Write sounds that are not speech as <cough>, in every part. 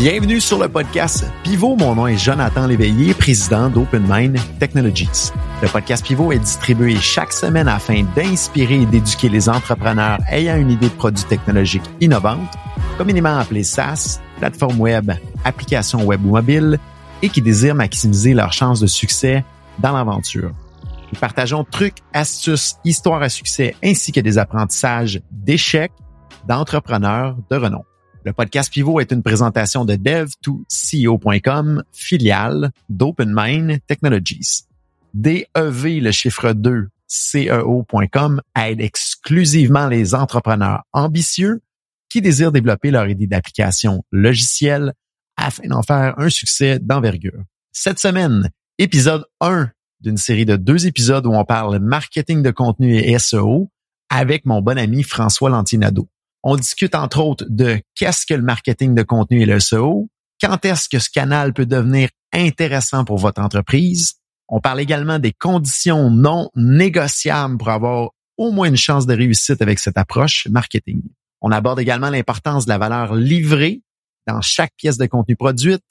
Bienvenue sur le podcast Pivot. Mon nom est Jonathan Léveillé, président d'OpenMind Technologies. Le podcast Pivot est distribué chaque semaine afin d'inspirer et d'éduquer les entrepreneurs ayant une idée de produit technologique innovante, communément appelé SaaS, plateforme web, application web ou mobile, et qui désirent maximiser leurs chances de succès dans l'aventure. Nous partageons trucs, astuces, histoires à succès ainsi que des apprentissages d'échecs d'entrepreneurs de renom. Le podcast Pivot est une présentation de dev2ceo.com, filiale d'OpenMind Technologies. DEV, le chiffre 2, CEO.com aide exclusivement les entrepreneurs ambitieux qui désirent développer leur idée d'application logicielle afin d'en faire un succès d'envergure. Cette semaine, épisode 1 d'une série de deux épisodes où on parle marketing de contenu et SEO avec mon bon ami François Lantinado. On discute entre autres de qu'est-ce que le marketing de contenu et le SEO, quand est-ce que ce canal peut devenir intéressant pour votre entreprise. On parle également des conditions non négociables pour avoir au moins une chance de réussite avec cette approche marketing. On aborde également l'importance de la valeur livrée dans chaque pièce de contenu produite.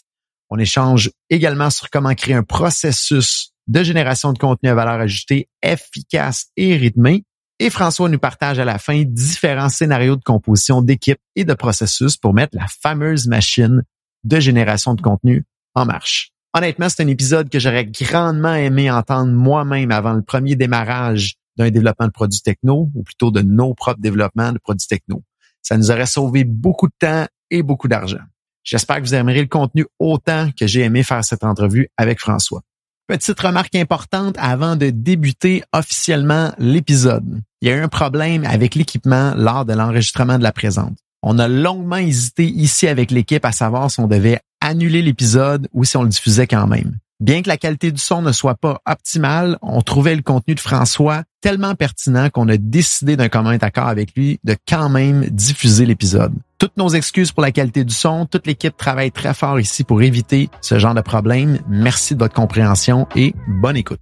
On échange également sur comment créer un processus de génération de contenu à valeur ajoutée efficace et rythmé. Et François nous partage à la fin différents scénarios de composition d'équipe et de processus pour mettre la fameuse machine de génération de contenu en marche. Honnêtement, c'est un épisode que j'aurais grandement aimé entendre moi-même avant le premier démarrage d'un développement de produits techno, ou plutôt de nos propres développements de produits techno. Ça nous aurait sauvé beaucoup de temps et beaucoup d'argent. J'espère que vous aimerez le contenu autant que j'ai aimé faire cette entrevue avec François. Petite remarque importante avant de débuter officiellement l'épisode. Il y a eu un problème avec l'équipement lors de l'enregistrement de la présente. On a longuement hésité ici avec l'équipe à savoir si on devait annuler l'épisode ou si on le diffusait quand même. Bien que la qualité du son ne soit pas optimale, on trouvait le contenu de François tellement pertinent qu'on a décidé d'un commun accord avec lui de quand même diffuser l'épisode. Toutes nos excuses pour la qualité du son, toute l'équipe travaille très fort ici pour éviter ce genre de problème. Merci de votre compréhension et bonne écoute.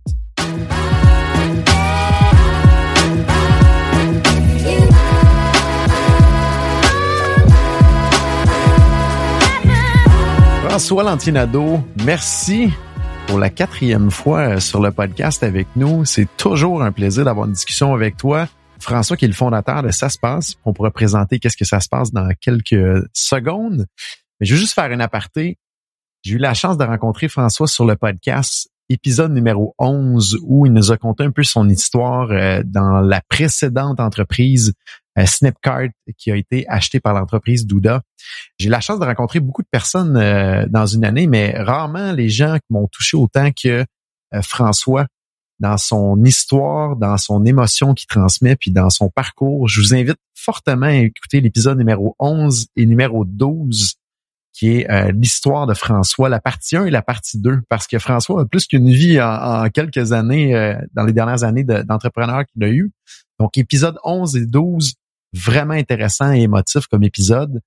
François Lantinado, merci pour la quatrième fois sur le podcast avec nous. C'est toujours un plaisir d'avoir une discussion avec toi. François, qui est le fondateur de Ça se passe. On pourrait présenter qu'est-ce que ça se passe dans quelques secondes. Mais je veux juste faire une aparté. J'ai eu la chance de rencontrer François sur le podcast épisode numéro 11 où il nous a conté un peu son histoire euh, dans la précédente entreprise euh, Snipcart qui a été achetée par l'entreprise Douda. J'ai la chance de rencontrer beaucoup de personnes euh, dans une année, mais rarement les gens qui m'ont touché autant que François dans son histoire, dans son émotion qu'il transmet, puis dans son parcours. Je vous invite fortement à écouter l'épisode numéro 11 et numéro 12 qui est euh, l'histoire de François, la partie 1 et la partie 2, parce que François a plus qu'une vie en, quelques années, euh, dans les dernières années d'entrepreneur qu'il a eu. Donc, épisode 11 et 12, vraiment intéressant et émotif comme épisode.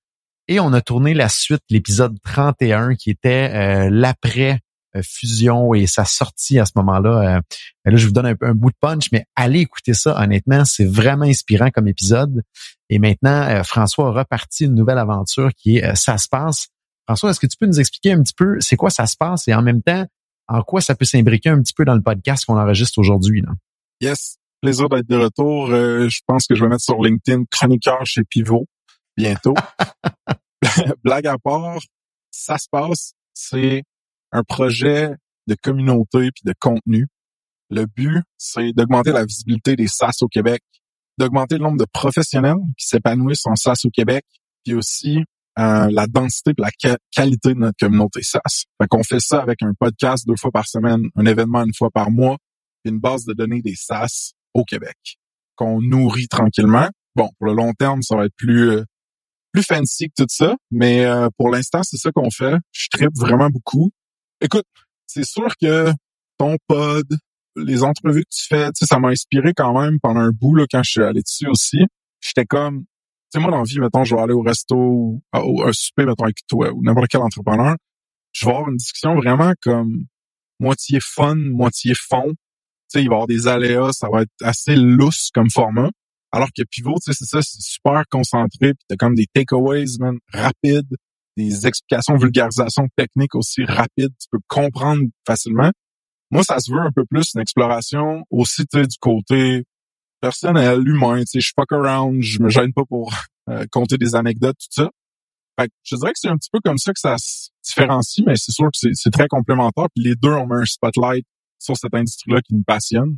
Et on a tourné la suite, l'épisode 31, qui était euh, l'après fusion et sa sortie à ce moment-là. là, je vous donne un, bout de punch, mais allez écouter ça. Honnêtement, c'est vraiment inspirant comme épisode. Et maintenant, François a reparti une nouvelle aventure qui est Ça se passe, François, est-ce que tu peux nous expliquer un petit peu c'est quoi ça se passe et en même temps, en quoi ça peut s'imbriquer un petit peu dans le podcast qu'on enregistre aujourd'hui? Yes, plaisir d'être de retour. Euh, je pense que je vais mettre sur LinkedIn chroniqueur chez Pivot bientôt. <laughs> Blague à part, ça se passe, c'est un projet de communauté puis de contenu. Le but, c'est d'augmenter la visibilité des SAS au Québec, d'augmenter le nombre de professionnels qui s'épanouissent en SAS au Québec, puis aussi euh, la densité et la qualité de notre communauté SaaS. Fait qu'on fait ça avec un podcast deux fois par semaine, un événement une fois par mois, une base de données des SaaS au Québec qu'on nourrit tranquillement. Bon, pour le long terme, ça va être plus euh, plus fancy que tout ça, mais euh, pour l'instant, c'est ça qu'on fait. Je tripe vraiment beaucoup. Écoute, c'est sûr que ton pod, les entrevues que tu fais, tu ça m'a inspiré quand même pendant un bout là, quand je suis allé dessus aussi. J'étais comme, sais, moi, dans la vie, mettons, je vais aller au resto ou un souper, mettons, avec toi ou n'importe quel entrepreneur. Je vais avoir une discussion vraiment comme moitié fun, moitié fond. Sais, il va y avoir des aléas, ça va être assez lousse comme format. Alors que Pivot, tu sais, c'est ça, c'est super concentré, puis t'as comme des takeaways, man, rapides, des explications, vulgarisation techniques aussi rapides, tu peux comprendre facilement. Moi, ça se veut un peu plus une exploration aussi, tu sais, du côté personnel, humain, tu sais, je fuck around, je me gêne pas pour euh, compter des anecdotes, tout ça. Fait que je dirais que c'est un petit peu comme ça que ça se différencie, mais c'est sûr que c'est très complémentaire. Puis les deux, on met un spotlight sur cette industrie-là qui nous passionne.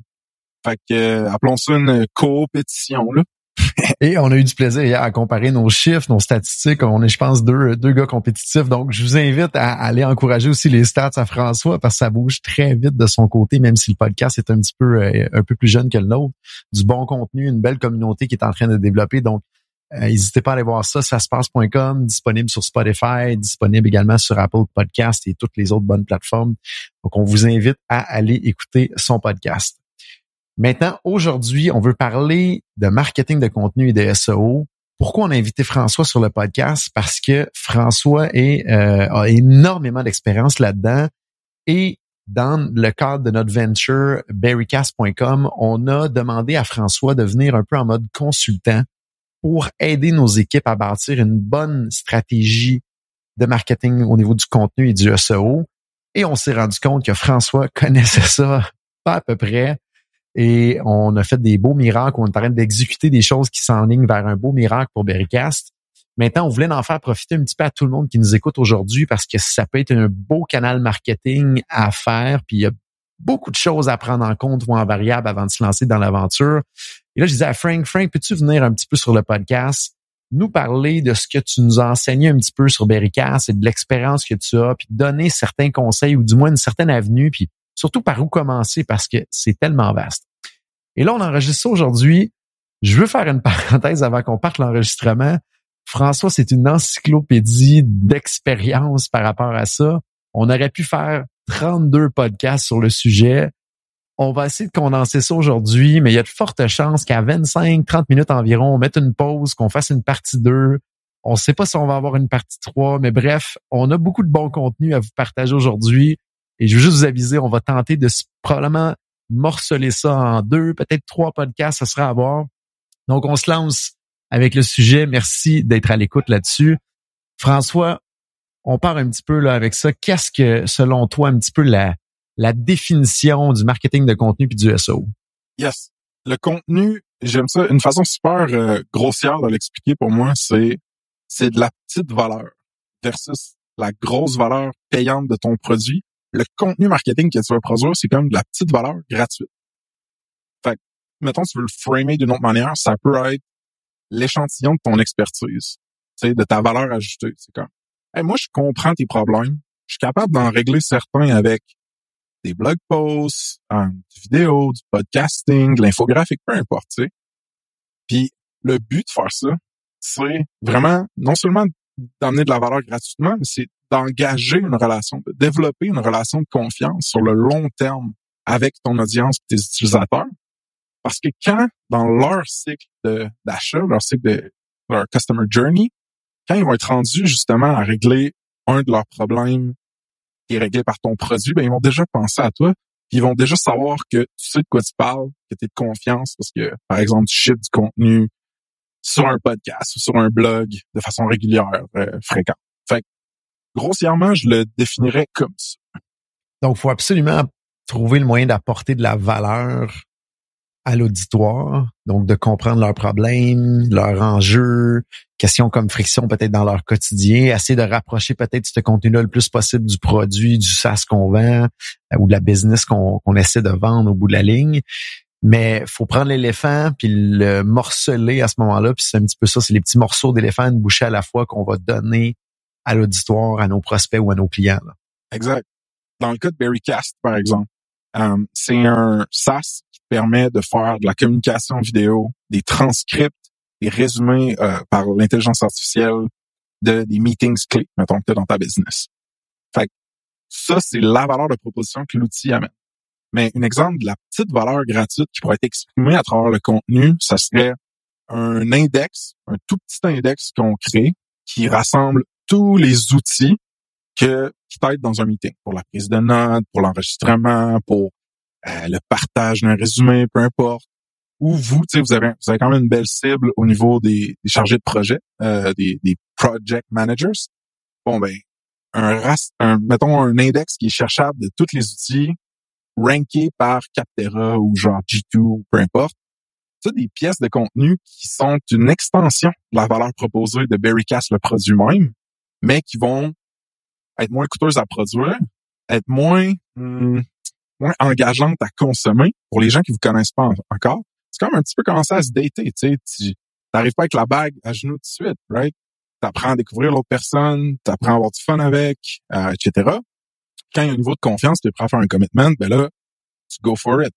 Fait que euh, appelons ça une compétition là. <laughs> Et on a eu du plaisir à comparer nos chiffres, nos statistiques. On est, je pense, deux, deux gars compétitifs. Donc, je vous invite à aller encourager aussi les stats à François parce que ça bouge très vite de son côté, même si le podcast est un petit peu, euh, un peu plus jeune que le nôtre. Du bon contenu, une belle communauté qui est en train de développer. Donc, n'hésitez pas à aller voir ça, ça se passe.com, disponible sur Spotify, disponible également sur Apple Podcast et toutes les autres bonnes plateformes. Donc, on vous invite à aller écouter son podcast. Maintenant, aujourd'hui, on veut parler de marketing de contenu et de SEO. Pourquoi on a invité François sur le podcast? Parce que François est, euh, a énormément d'expérience là-dedans et dans le cadre de notre venture berrycast.com, on a demandé à François de venir un peu en mode consultant pour aider nos équipes à bâtir une bonne stratégie de marketing au niveau du contenu et du SEO. Et on s'est rendu compte que François <laughs> connaissait ça pas à peu près. Et on a fait des beaux miracles. On est en d'exécuter des choses qui s'enlignent vers un beau miracle pour Berrycast. Maintenant, on voulait en faire profiter un petit peu à tout le monde qui nous écoute aujourd'hui parce que ça peut être un beau canal marketing à faire. Beaucoup de choses à prendre en compte ou en variable avant de se lancer dans l'aventure. Et là, je disais à Frank, Frank, peux-tu venir un petit peu sur le podcast, nous parler de ce que tu nous as enseigné un petit peu sur Berrycast et de l'expérience que tu as, puis donner certains conseils ou du moins une certaine avenue, puis surtout par où commencer parce que c'est tellement vaste. Et là, on enregistre ça aujourd'hui. Je veux faire une <laughs> parenthèse avant qu'on parte l'enregistrement. François, c'est une encyclopédie d'expérience par rapport à ça. On aurait pu faire 32 podcasts sur le sujet. On va essayer de condenser ça aujourd'hui, mais il y a de fortes chances qu'à 25-30 minutes environ, on mette une pause, qu'on fasse une partie 2. On ne sait pas si on va avoir une partie 3, mais bref, on a beaucoup de bon contenu à vous partager aujourd'hui. Et je veux juste vous aviser, on va tenter de probablement morceler ça en deux, peut-être trois podcasts, ça sera à voir. Donc, on se lance avec le sujet. Merci d'être à l'écoute là-dessus. François, on part un petit peu là avec ça. Qu'est-ce que, selon toi, un petit peu la, définition du marketing de contenu puis du SEO? Yes. Le contenu, j'aime ça. Une façon super euh, grossière de l'expliquer pour moi, c'est c'est de la petite valeur versus la grosse valeur payante de ton produit le contenu marketing que tu vas produire, c'est comme de la petite valeur gratuite. Fait que, mettons, tu veux le framer d'une autre manière, ça peut être l'échantillon de ton expertise, de ta valeur ajoutée. C'est comme, moi, je comprends tes problèmes, je suis capable d'en régler certains avec des blog posts, des vidéos, du podcasting, de l'infographique, peu importe. Puis le but de faire ça, c'est vraiment non seulement d'amener de la valeur gratuitement, mais c'est d'engager une relation, de développer une relation de confiance sur le long terme avec ton audience et tes utilisateurs. Parce que quand, dans leur cycle d'achat, leur cycle de leur customer journey, ils vont être rendus justement à régler un de leurs problèmes qui est réglé par ton produit, ben ils vont déjà penser à toi. Puis ils vont déjà savoir que tu sais de quoi tu parles, que tu es de confiance parce que, par exemple, tu ships du contenu sur un podcast ou sur un blog de façon régulière, euh, fréquente. Fait grossièrement, je le définirais comme ça. Donc, faut absolument trouver le moyen d'apporter de la valeur à l'auditoire, donc de comprendre leurs problèmes, leurs enjeux, questions comme friction peut-être dans leur quotidien, essayer de rapprocher peut-être ce contenu-là le plus possible du produit, du SaaS qu'on vend euh, ou de la business qu'on essaie de vendre au bout de la ligne. Mais faut prendre l'éléphant puis le morceler à ce moment-là, puis c'est un petit peu ça, c'est les petits morceaux d'éléphant, une bouchée à la fois qu'on va donner à l'auditoire, à nos prospects ou à nos clients. Exact. Dans le cas de Berrycast, par exemple, euh, c'est un SaaS qui permet de faire de la communication vidéo, des transcripts, des résumés euh, par l'intelligence artificielle de des meetings clés, mettons que tu dans ta business. Fait ça, c'est la valeur de proposition que l'outil amène. Mais un exemple de la petite valeur gratuite qui pourrait être exprimée à travers le contenu, ça serait un index, un tout petit index qu'on crée qui rassemble tous les outils que, qui t'aident dans un meeting pour la prise de notes, pour l'enregistrement, pour euh, le partage d'un résumé, peu importe. Ou vous, vous avez, vous avez quand même une belle cible au niveau des, chargés de projet, euh, des, des project managers. Bon, ben, un, un, mettons un index qui est cherchable de tous les outils rankés par Captera ou genre G2 ou peu importe. C'est des pièces de contenu qui sont une extension de la valeur proposée de Berrycast, le produit même, mais qui vont être moins coûteuses à produire, être moins, hmm, moins engageantes à consommer pour les gens qui vous connaissent pas encore. C'est comme un petit peu commencer à se dater, tu sais. Tu n'arrives pas avec la bague à genoux tout de suite, right? apprends à découvrir l'autre personne, apprends à avoir du fun avec, euh, etc. Quand il y a un niveau de confiance, tu es prêt à faire un commitment, ben là, tu go for it.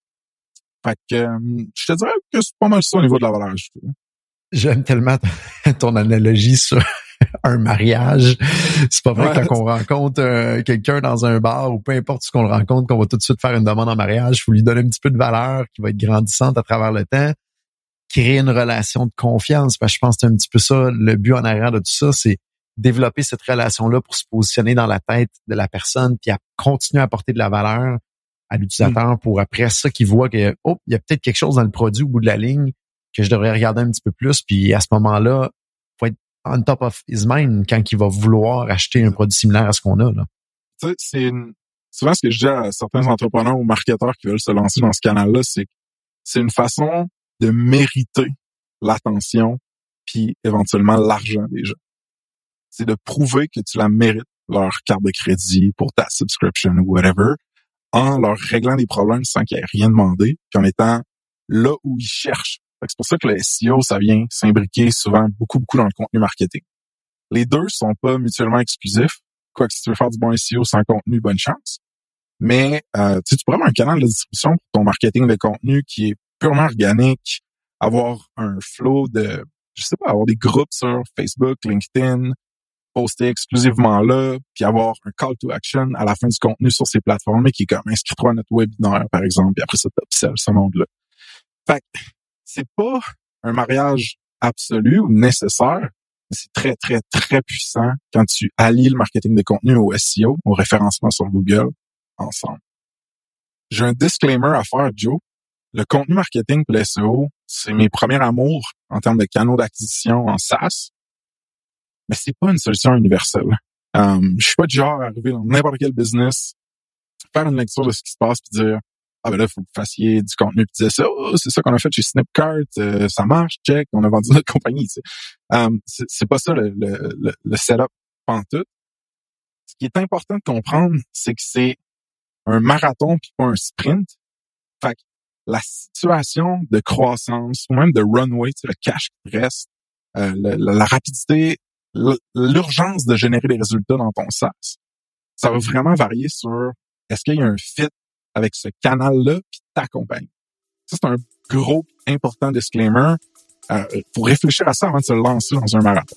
Fait que euh, je te dirais que c'est pas mal ça au niveau de la valeur J'aime tellement ton analogie sur <laughs> un mariage. C'est pas vrai que quand on rencontre euh, quelqu'un dans un bar ou peu importe ce qu'on rencontre, qu'on va tout de suite faire une demande en mariage. Il faut lui donner un petit peu de valeur qui va être grandissante à travers le temps créer une relation de confiance. Parce que je pense que c'est un petit peu ça, le but en arrière de tout ça, c'est développer cette relation-là pour se positionner dans la tête de la personne, puis à continuer à apporter de la valeur à l'utilisateur mm. pour après ça qu'il voit que oh, il y a peut-être quelque chose dans le produit au bout de la ligne que je devrais regarder un petit peu plus. Puis à ce moment-là, on top of his mind quand il va vouloir acheter un produit similaire à ce qu'on a. Là. c'est souvent ce que je dis à certains entrepreneurs ou marketeurs qui veulent se lancer dans ce canal-là, c'est c'est une façon de mériter l'attention puis éventuellement l'argent des gens. C'est de prouver que tu la mérites, leur carte de crédit pour ta subscription ou whatever, en leur réglant des problèmes sans qu'ils aient rien demandé, puis en étant là où ils cherchent. C'est pour ça que le SEO, ça vient s'imbriquer souvent beaucoup, beaucoup dans le contenu marketing. Les deux sont pas mutuellement exclusifs. Quoi que si tu veux faire du bon SEO sans contenu, bonne chance. Mais euh, tu pourrais avoir un canal de distribution pour ton marketing de contenu qui est purement organique, avoir un flow de, je sais pas, avoir des groupes sur Facebook, LinkedIn, poster exclusivement là, puis avoir un call to action à la fin du contenu sur ces plateformes, qui est comme inscris-toi à notre webinaire, par exemple, puis après ça, t'obsède ce monde-là. Fait c'est pas un mariage absolu ou nécessaire, mais c'est très, très, très puissant quand tu allies le marketing de contenu au SEO, au référencement sur Google, ensemble. J'ai un disclaimer à faire, Joe le contenu marketing pour SEO, c'est mes premiers amours en termes de canaux d'acquisition en SaaS, mais c'est pas une solution universelle. Um, je suis pas du genre à arriver dans n'importe quel business, faire une lecture de ce qui se passe puis dire ah ben là faut que vous fassiez du contenu puis dire ça. Oh, c'est ça qu'on a fait chez Snipcart euh, ça marche check on a vendu notre <laughs> compagnie um, c'est pas ça le, le, le, setup pantoute. Ce qui est important de comprendre c'est que c'est un marathon puis pas un sprint. Fait la situation de croissance ou même de runway, tu le cash qui reste, euh, la, rapidité, l'urgence de générer des résultats dans ton SaaS, ça va vraiment varier sur est-ce qu'il y a un fit avec ce canal-là puis ta compagnie. Ça, c'est un gros, important disclaimer. Euh, faut réfléchir à ça avant de se lancer dans un marathon.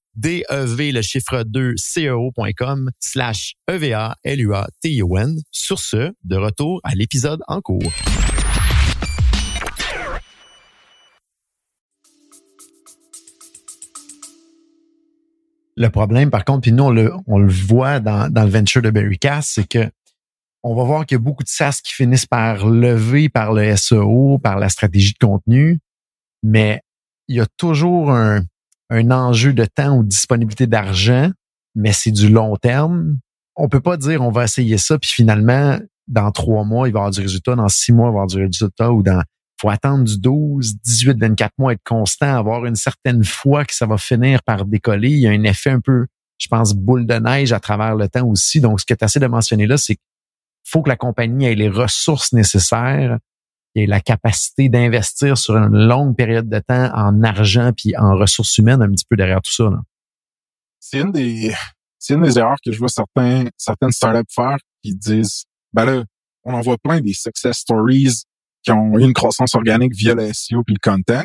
DEV, le chiffre 2, CEO.com slash EVA, LUA, T-I-O-N. Sur ce, de retour à l'épisode en cours. Le problème, par contre, puis nous, on le, on le voit dans, dans le venture de Berrycast, c'est que on va voir qu'il y a beaucoup de SaaS qui finissent par lever par le SEO, par la stratégie de contenu, mais il y a toujours un, un enjeu de temps ou disponibilité d'argent, mais c'est du long terme. On peut pas dire on va essayer ça, puis finalement, dans trois mois, il va y avoir du résultat, dans six mois, il va y avoir du résultat, ou dans faut attendre du 12, 18, 24 mois, être constant, avoir une certaine foi que ça va finir par décoller. Il y a un effet un peu, je pense, boule de neige à travers le temps aussi. Donc, ce que tu assez de mentionner là, c'est qu'il faut que la compagnie ait les ressources nécessaires et la capacité d'investir sur une longue période de temps en argent puis en ressources humaines un petit peu derrière tout ça. C'est une des c'est une des erreurs que je vois certains certaines startups faire qui disent ben là on en voit plein des success stories qui ont eu une croissance organique via le SEO puis le content.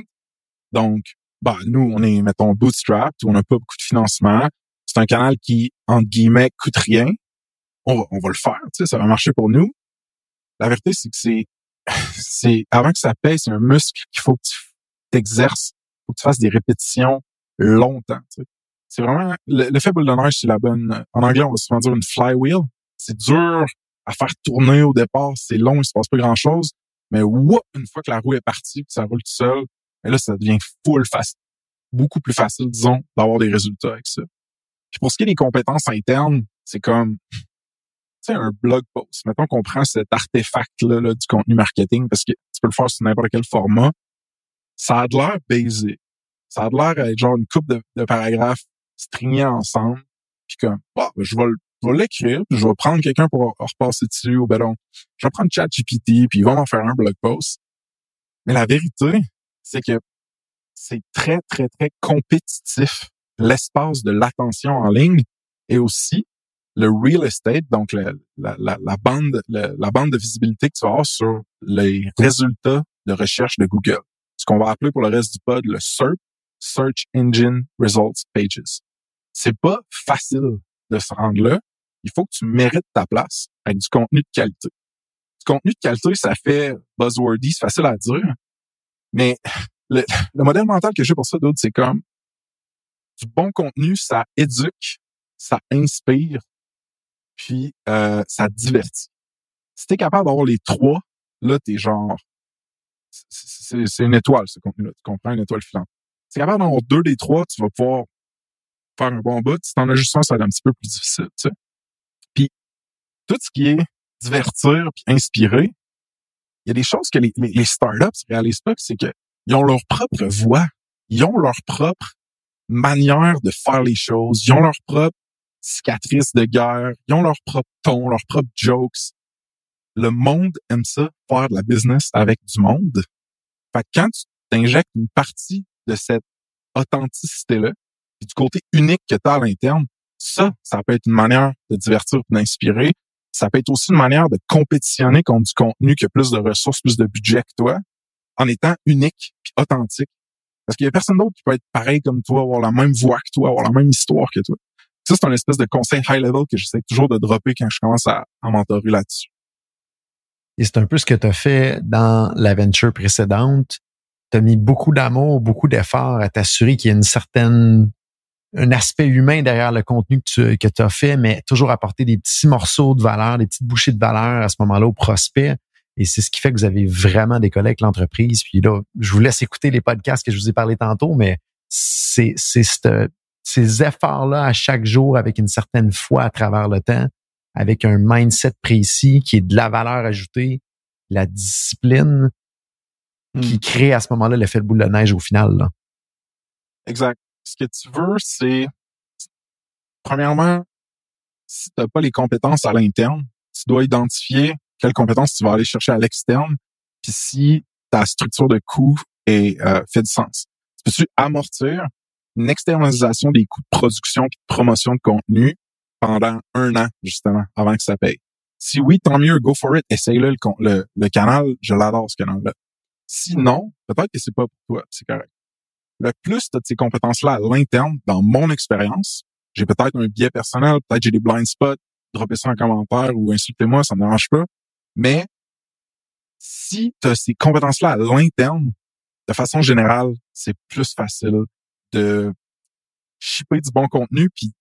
Donc, bah, nous, on est, mettons, bootstrap, on n'a pas beaucoup de financement. C'est un canal qui, entre guillemets, coûte rien. On va, on va le faire, tu sais, ça va marcher pour nous. La vérité, c'est que c'est, c'est, avant que ça paye, c'est un muscle qu'il faut que tu t'exerces, faut que tu fasses des répétitions longtemps. C'est vraiment, l'effet boule de c'est la bonne, en anglais, on va souvent dire une flywheel. C'est dur à faire tourner au départ, c'est long, il se passe pas grand chose. Mais whoop, une fois que la roue est partie, que ça roule tout seul, mais là, ça devient full facile. Beaucoup plus facile, disons, d'avoir des résultats avec ça. Puis pour ce qui est des compétences internes, c'est comme, un blog post. Mettons qu'on prend cet artefact-là là, du contenu marketing, parce que tu peux le faire sur n'importe quel format. Ça a de l'air basic. Ça a de l'air être genre une coupe de, de paragraphes strignés ensemble. Puis comme, bah, je vais l'écrire, je vais prendre quelqu'un pour repasser dessus, ou ben je vais prendre ChatGPT, puis il va m'en faire un blog post. Mais la vérité, c'est que c'est très, très, très compétitif l'espace de l'attention en ligne et aussi le real estate, donc la, la, la, bande, la, bande de visibilité que tu as sur les résultats de recherche de Google. Ce qu'on va appeler pour le reste du pod le SERP, Search Engine Results Pages. C'est pas facile de se rendre là. Il faut que tu mérites ta place avec du contenu de qualité. Du contenu de qualité, ça fait buzzwordy, c'est facile à dire, mais <laughs> le, modèle mental que j'ai pour ça, d'autres, c'est comme du bon contenu, ça éduque, ça inspire, puis euh, ça divertit. Si t'es capable d'avoir les trois, là, t'es genre... C'est une étoile, ce contenu-là. Tu comprends? Une étoile filante. Si t'es capable d'avoir deux des trois, tu vas pouvoir faire un bon bout. Si t'en as juste un, ça va être un petit peu plus difficile, tu sais. Puis, tout ce qui est divertir puis inspirer, il y a des choses que les, les, les startups réalisent pas, c'est que ils ont leur propre voix, ils ont leur propre manière de faire les choses, ils ont leur propre cicatrice de guerre, ils ont leur propre ton, leurs propres jokes. Le monde aime ça, faire de la business avec du monde. Fait que quand tu t'injectes une partie de cette authenticité-là, du côté unique que tu as à l'interne, ça, ça peut être une manière de divertir, d'inspirer. Ça peut être aussi une manière de compétitionner contre du contenu qui a plus de ressources, plus de budget que toi, en étant unique puis authentique. Parce qu'il y a personne d'autre qui peut être pareil comme toi, avoir la même voix que toi, avoir la même histoire que toi. Ça, c'est un espèce de conseil high level que j'essaie toujours de dropper quand je commence à, à mentorer là-dessus. Et c'est un peu ce que tu as fait dans l'aventure précédente. Tu as mis beaucoup d'amour, beaucoup d'efforts à t'assurer qu'il y a une certaine un aspect humain derrière le contenu que tu que as fait, mais toujours apporter des petits morceaux de valeur, des petites bouchées de valeur à ce moment-là au prospect. Et c'est ce qui fait que vous avez vraiment décollé avec l'entreprise. Puis là, je vous laisse écouter les podcasts que je vous ai parlé tantôt, mais c'est ces efforts-là à chaque jour avec une certaine foi à travers le temps, avec un mindset précis qui est de la valeur ajoutée, la discipline qui hmm. crée à ce moment-là l'effet de boule de neige au final. Là. Exact. Ce que tu veux, c'est premièrement, si tu n'as pas les compétences à l'interne, tu dois identifier quelles compétences tu vas aller chercher à l'externe, puis si ta structure de coût est, euh, fait du sens. Peux-tu amortir une externalisation des coûts de production et de promotion de contenu pendant un an, justement, avant que ça paye? Si oui, tant mieux, go for it, essaye-le, le, le, canal, je l'adore, ce canal-là. Sinon, peut-être que c'est pas pour toi, c'est correct. Le plus de ces compétences-là à l'interne, dans mon expérience, j'ai peut-être un biais personnel, peut-être j'ai des blind spots, droppez ça en commentaire ou insultez-moi, ça me dérange pas. Mais si tu as ces compétences-là à l'interne, de façon générale, c'est plus facile de shipper du bon contenu puis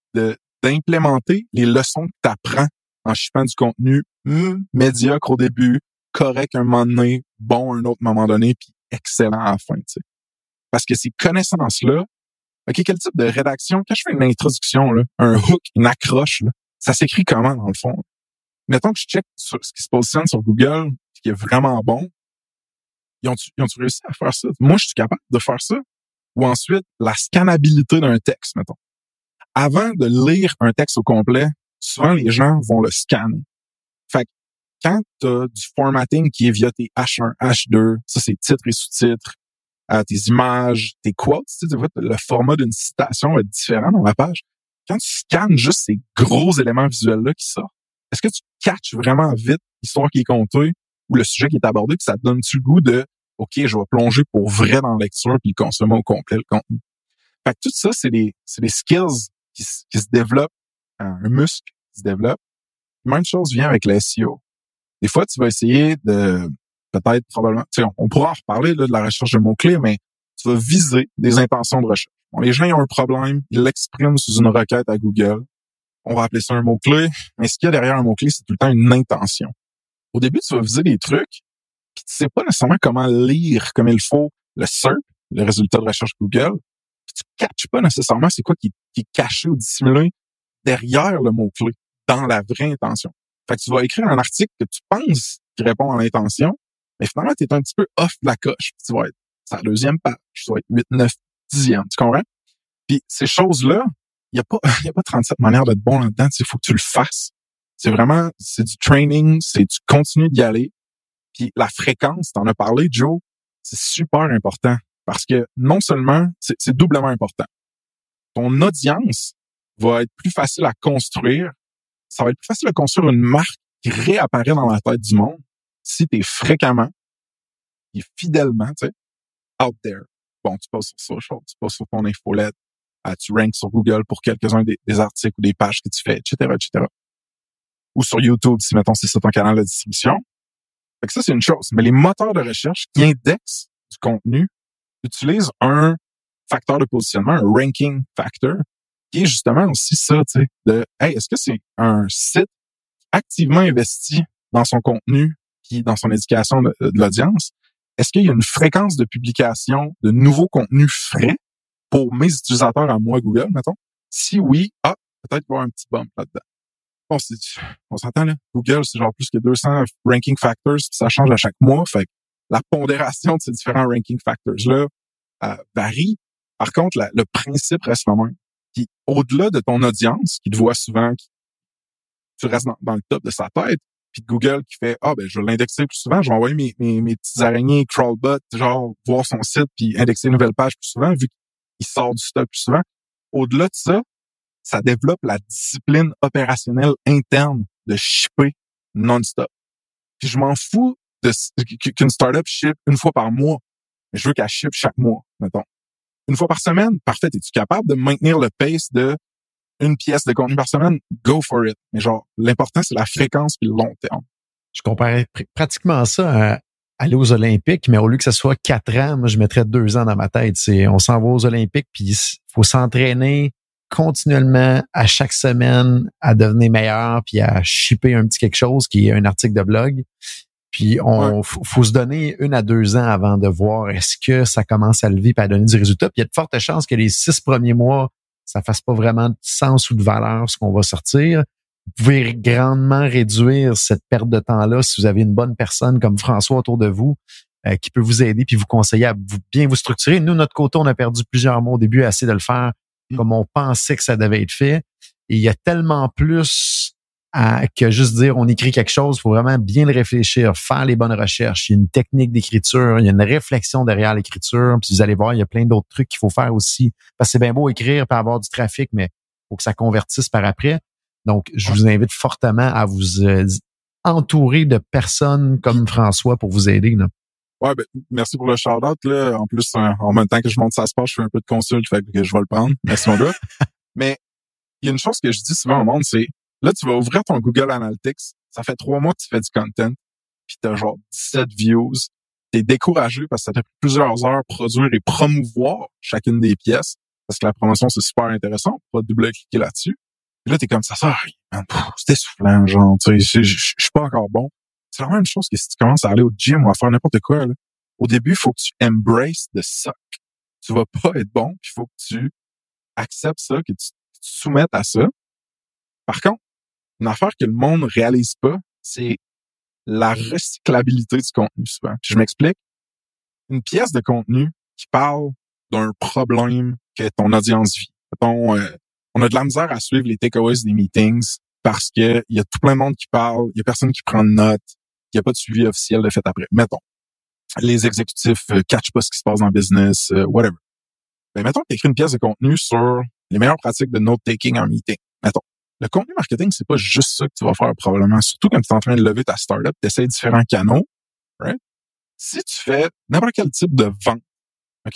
d'implémenter les leçons que tu apprends en shippant du contenu hmm, médiocre au début, correct un moment donné, bon un autre moment donné, puis excellent à la fin. sais. Parce que ces connaissances-là, OK, quel type de rédaction? Quand je fais une introduction, là, un hook, une accroche, ça s'écrit comment dans le fond? mettons que je check sur ce qui se positionne sur Google, qui est vraiment bon, ils ont-tu ont réussi à faire ça? Moi, je suis capable de faire ça. Ou ensuite, la scannabilité d'un texte, mettons. Avant de lire un texte au complet, souvent les gens vont le scanner. Fait que quand tu as du formatting qui est via tes H1, H2, ça c'est titres et sous-titres, euh, tes images, tes quotes, tu sais, le format d'une citation est différent dans la page. Quand tu scannes juste ces gros éléments visuels-là qui sortent, est-ce que tu catches vraiment vite l'histoire qui est contée ou le sujet qui est abordé, puis ça te donne-tu le goût de OK, je vais plonger pour vrai dans la lecture puis consommer au complet, le contenu. Fait que tout ça, c'est des, c'est des skills qui, qui se développent, hein, un muscle qui se développe. Même chose vient avec le SEO. Des fois, tu vas essayer de peut-être probablement, tu sais, on, pourra en reparler là, de la recherche de mots-clés, mais tu vas viser des intentions de recherche. Les gens ils ont un problème, ils l'expriment sous une requête à Google. On va appeler ça un mot-clé, mais ce qu'il y a derrière un mot-clé, c'est tout le temps une intention. Au début, tu vas viser des trucs, sais pas nécessairement comment lire comme il faut le SERP, le résultat de recherche Google, puis tu catches pas nécessairement c'est quoi qui, qui est caché ou dissimulé derrière le mot-clé, dans la vraie intention. Fait que tu vas écrire un article que tu penses qui répond à l'intention, mais finalement, tu es un petit peu off de la coche. Tu vas être sa deuxième page, tu vas être 8, 9, 10e, tu comprends? Puis ces choses-là, il n'y a pas y a pas <laughs> 37 manières d'être bon là-dedans, il faut que tu le fasses. C'est vraiment, c'est du training, c'est tu continues d'y aller. Puis la fréquence, t'en as parlé, Joe, c'est super important parce que non seulement, c'est doublement important. Ton audience va être plus facile à construire. Ça va être plus facile à construire une marque qui réapparaît dans la tête du monde si tu es fréquemment et fidèlement, tu sais, out there. Bon, tu passes sur social, tu passes sur ton infolette, euh, tu ranks sur Google pour quelques-uns des, articles ou des pages que tu fais, etc., etc. Ou sur YouTube, si, mettons, c'est ton canal de distribution. Fait que ça, c'est une chose. Mais les moteurs de recherche qui indexent du contenu utilisent un facteur de positionnement, un ranking factor, qui est justement aussi ça, tu sais, de, hey, est-ce que c'est un site activement investi dans son contenu puis dans son éducation de, l'audience, est-ce qu'il y a une fréquence de publication de nouveaux contenus frais pour mes utilisateurs à moi, Google, mettons? Si oui, ah, peut-être voir un petit bump là-dedans. On s'entend, là. Google, c'est genre plus que 200 ranking factors, ça change à chaque mois. Fait que la pondération de ces différents ranking factors-là euh, varie. Par contre, le principe reste le même. Puis au-delà de ton audience, qui te voit souvent, qui, tu restes dans, le top de sa tête, puis Google qui fait ah ben je vais l'indexer plus souvent, je vais envoyer mes, mes, mes petits araignées crawlbot genre voir son site puis indexer une nouvelle page plus souvent vu qu'il sort du stock plus souvent. Au-delà de ça, ça développe la discipline opérationnelle interne de shipper non-stop. Puis je m'en fous de qu'une startup ship une fois par mois, mais je veux qu'elle ship chaque mois, mettons. Une fois par semaine, parfait. Es-tu capable de maintenir le pace de une pièce de contenu par semaine, go for it. Mais genre, l'important, c'est la fréquence puis le long terme. Je comparais pratiquement ça à aller aux Olympiques, mais au lieu que ce soit quatre ans, moi, je mettrais deux ans dans ma tête. C'est, on s'en va aux Olympiques, puis il faut s'entraîner continuellement à chaque semaine à devenir meilleur, puis à shipper un petit quelque chose qui est un article de blog. Puis on faut, se donner une à deux ans avant de voir est-ce que ça commence à lever et à donner du résultat. Puis il y a de fortes chances que les six premiers mois ça fasse pas vraiment de sens ou de valeur ce qu'on va sortir. Vous pouvez grandement réduire cette perte de temps-là si vous avez une bonne personne comme François autour de vous euh, qui peut vous aider puis vous conseiller à vous, bien vous structurer. Nous, notre côté, on a perdu plusieurs mois au début à essayer de le faire mm. comme on pensait que ça devait être fait. Et il y a tellement plus que juste dire on écrit quelque chose, il faut vraiment bien le réfléchir, faire les bonnes recherches. Il y a une technique d'écriture, il y a une réflexion derrière l'écriture. Puis vous allez voir, il y a plein d'autres trucs qu'il faut faire aussi. Parce que c'est bien beau écrire pour avoir du trafic, mais faut que ça convertisse par après. Donc, je vous invite fortement à vous euh, entourer de personnes comme François pour vous aider. Là. Ouais, ben, merci pour le shout-out. Là. En plus, en même temps que je monte ça se passe, je fais un peu de consulte, fait que je vais le prendre. Merci mon gars. <laughs> Mais il y a une chose que je dis souvent au monde, c'est Là, tu vas ouvrir ton Google Analytics. Ça fait trois mois que tu fais du content, puis tu as genre 17 views. Tu es découragé parce que ça t'a pris plusieurs heures produire et promouvoir chacune des pièces. Parce que la promotion, c'est super intéressant. Pas double-cliquer là-dessus. Puis là, t'es comme ça, ça c'est essoufflant, genre, tu sais, je suis pas encore bon. C'est la même chose que si tu commences à aller au gym ou à faire n'importe quoi, là. Au début, il faut que tu embrace the suck. Tu vas pas être bon, il faut que tu acceptes ça, que tu, te soumettes à ça. Par contre, une affaire que le monde réalise pas, c'est la recyclabilité du contenu souvent. je m'explique. Une pièce de contenu qui parle d'un problème que ton audience vit. Euh, on a de la misère à suivre les takeaways des meetings parce que il y a tout plein de monde qui parle, il y a personne qui prend de notes, n'y a pas de suivi officiel de fait après. Mettons, les exécutifs euh, catch pas ce qui se passe dans le business, euh, whatever. Ben, mettons que tu écris une pièce de contenu sur les meilleures pratiques de note-taking en meeting. Mettons le contenu marketing, c'est pas juste ça que tu vas faire probablement. Surtout quand tu es en train de lever ta startup, tu essaies différents canaux. right? Si tu fais n'importe quel type de vente, OK?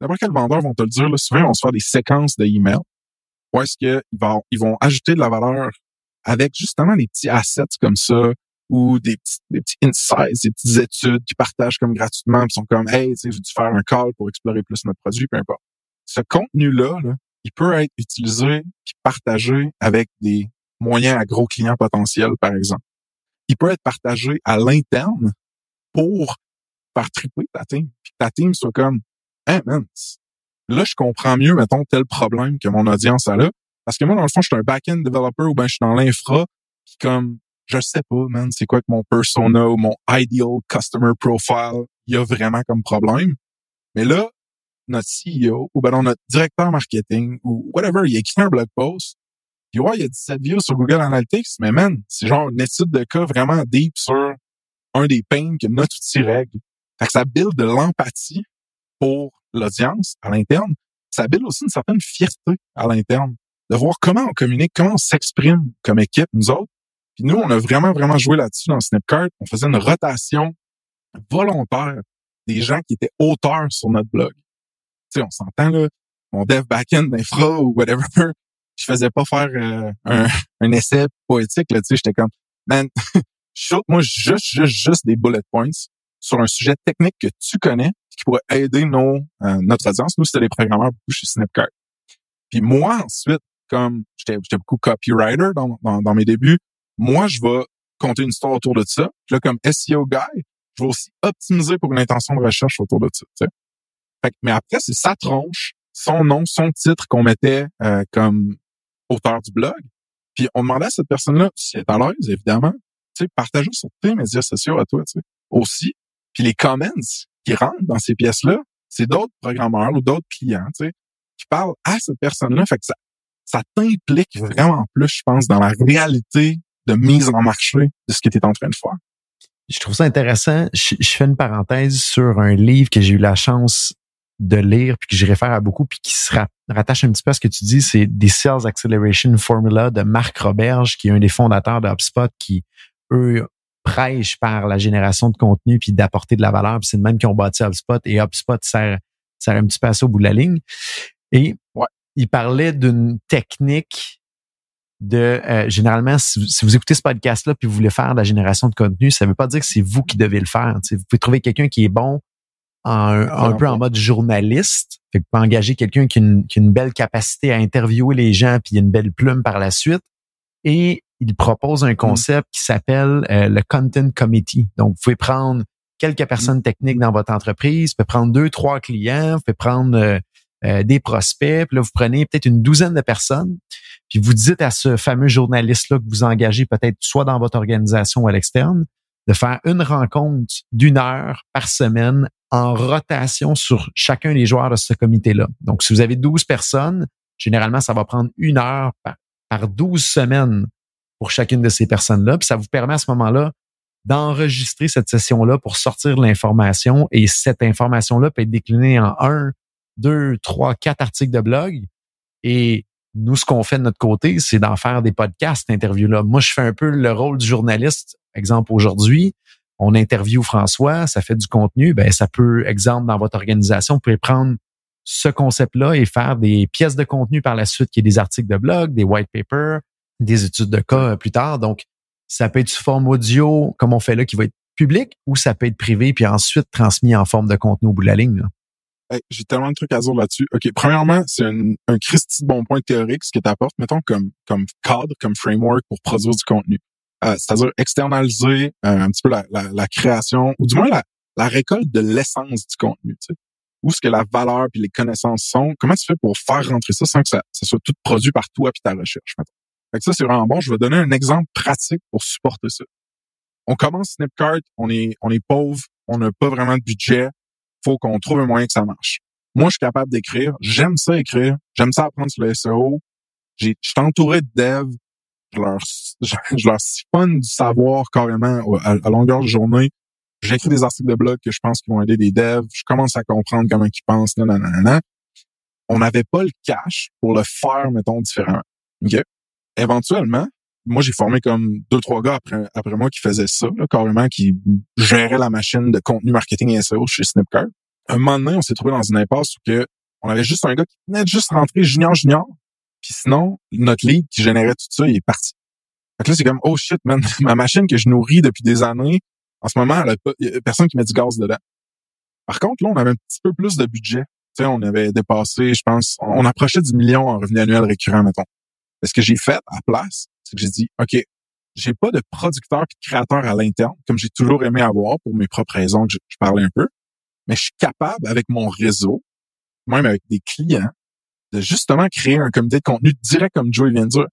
N'importe quel vendeur vont te le dire, souvent, on va se faire des séquences d'emails où est-ce qu'ils vont, ils vont ajouter de la valeur avec justement des petits assets comme ça ou des petits, des insights, des petites études qui partagent comme gratuitement, qui sont comme, hey, tu sais, faire un call pour explorer plus notre produit, peu importe. Ce contenu-là, là, il peut être utilisé et partagé avec des moyens à gros clients potentiels, par exemple. Il peut être partagé à l'interne pour faire triper ta team. Puis ta team soit comme, hey man, là, je comprends mieux, mettons, tel problème que mon audience a là. Parce que moi, dans le fond, je suis un back-end developer ou ben je suis dans l'infra. Puis comme, je sais pas, man, c'est quoi que mon persona ou mon ideal customer profile il y a vraiment comme problème. Mais là, notre CEO ou ben notre directeur marketing ou whatever, il écrit un blog post. Puis ouais, il y a 17 views sur Google Analytics, mais man, c'est genre une étude de cas vraiment deep sur un des pains que notre outil règle. Fait que ça build de l'empathie pour l'audience à l'interne. Ça build aussi une certaine fierté à l'interne de voir comment on communique, comment on s'exprime comme équipe, nous autres. Puis nous, on a vraiment, vraiment joué là-dessus dans Snipcart. On faisait une rotation volontaire des gens qui étaient auteurs sur notre blog sais, on s'entend là, mon dev backend d'infra ou whatever, <laughs> je faisais pas faire euh, un, <laughs> un, essai poétique là, tu sais, j'étais comme man, <laughs> moi juste juste juste des bullet points sur un sujet technique que tu connais qui pourrait aider nos euh, notre audience. Nous, c'était les programmeurs beaucoup chez Snipcart. Puis moi ensuite, comme j'étais j'étais beaucoup copywriter dans, dans, dans mes débuts, moi je vais compter une histoire autour de ça. Puis là comme SEO guy, je vais aussi optimiser pour une intention de recherche autour de ça. Tu sais mais après, c'est sa tronche, son nom, son titre qu'on mettait euh, comme auteur du blog. Puis on demandait à cette personne-là si elle est à l'aise, évidemment, tu sais, partager sur tes médias sociaux à toi, tu sais, aussi. Puis les comments qui rentrent dans ces pièces-là, c'est d'autres programmeurs ou d'autres clients, tu sais, qui parlent à cette personne-là. Fait que ça, ça t'implique vraiment plus, je pense, dans la réalité de mise en marché de ce que tu es en train de faire. Je trouve ça intéressant. Je, je fais une parenthèse sur un livre que j'ai eu la chance de lire puis que je réfère à beaucoup puis qui se rattache un petit peu à ce que tu dis, c'est des Sales Acceleration Formula de Marc Roberge, qui est un des fondateurs de HubSpot, qui, eux, prêchent par la génération de contenu puis d'apporter de la valeur. c'est le même qui ont bâti HubSpot et HubSpot sert, sert un petit peu à ça au bout de la ligne. Et ouais, il parlait d'une technique de euh, généralement si, vous écoutez ce podcast là puis vous voulez faire de la génération de contenu, ça veut pas dire que c'est vous qui devez le faire. vous pouvez trouver quelqu'un qui est bon un peu en mode journaliste. Fait que engager quelqu'un qui, qui, a une belle capacité à interviewer les gens puis une belle plume par la suite. Et il propose un mm. concept qui s'appelle euh, le Content Committee. Donc, vous pouvez prendre quelques personnes mm. techniques dans votre entreprise, vous pouvez prendre deux, trois clients, vous pouvez prendre euh, euh, des prospects, puis là, vous prenez peut-être une douzaine de personnes, puis vous dites à ce fameux journaliste-là que vous engagez peut-être soit dans votre organisation ou à l'externe, de faire une rencontre d'une heure par semaine en rotation sur chacun des joueurs de ce comité-là. Donc, si vous avez 12 personnes, généralement, ça va prendre une heure par, 12 semaines pour chacune de ces personnes-là. Puis ça vous permet à ce moment-là d'enregistrer cette session-là pour sortir l'information. Et cette information-là peut être déclinée en un, deux, trois, quatre articles de blog. Et nous, ce qu'on fait de notre côté, c'est d'en faire des podcasts, interviews-là. Moi, je fais un peu le rôle du journaliste. Exemple, aujourd'hui, on interview François, ça fait du contenu, ben ça peut, exemple, dans votre organisation, vous pouvez prendre ce concept-là et faire des pièces de contenu par la suite, qui est des articles de blog, des white papers, des études de cas euh, plus tard. Donc, ça peut être sous forme audio, comme on fait là, qui va être public, ou ça peut être privé, puis ensuite transmis en forme de contenu au bout de la ligne. J'ai tellement de trucs à dire là-dessus. OK, premièrement, c'est un, un Christy de bon point théorique, ce que tu apportes, mettons, comme, comme cadre, comme framework pour produire du contenu. Euh, c'est-à-dire externaliser euh, un petit peu la, la, la, création, ou du moins la, la récolte de l'essence du contenu. Tu sais. Où ce que la valeur puis les connaissances sont. Comment tu fais pour faire rentrer ça sans que ça, ça soit tout produit par toi puis ta recherche? Fait que ça, c'est vraiment bon. Je vais donner un exemple pratique pour supporter ça. On commence Snipcart, on est, on est pauvre, on n'a pas vraiment de budget. Faut qu'on trouve un moyen que ça marche. Moi, je suis capable d'écrire. J'aime ça écrire. J'aime ça apprendre sur le SEO. Je suis entouré de devs je leur, <laughs> je, leur siphonne du savoir carrément à, longueur de journée. J'écris des articles de blog que je pense qu'ils vont aider des devs. Je commence à comprendre comment ils pensent. Nanana. On n'avait pas le cash pour le faire, mettons, différemment. OK? Éventuellement, moi, j'ai formé comme deux, trois gars après, après moi qui faisaient ça, là, carrément, qui géraient la machine de contenu marketing et SEO chez Snipcart. Un moment donné, on s'est trouvé dans une impasse où que on avait juste un gars qui venait juste rentrer junior junior. Puis sinon, notre lead qui générait tout ça, il est parti. Fait que là, c'est comme, oh shit, man, <laughs> ma machine que je nourris depuis des années, en ce moment, il y a personne qui met du gaz dedans. Par contre, là, on avait un petit peu plus de budget. Tu sais, on avait dépassé, je pense, on approchait du million en revenu annuel récurrent, mettons. Et ce que j'ai fait à place, c'est que j'ai dit, OK, j'ai pas de producteur et de créateur à l'interne, comme j'ai toujours aimé avoir pour mes propres raisons que je, je parlais un peu, mais je suis capable, avec mon réseau, même avec des clients, de justement créer un comité de contenu direct comme Joey vient de dire.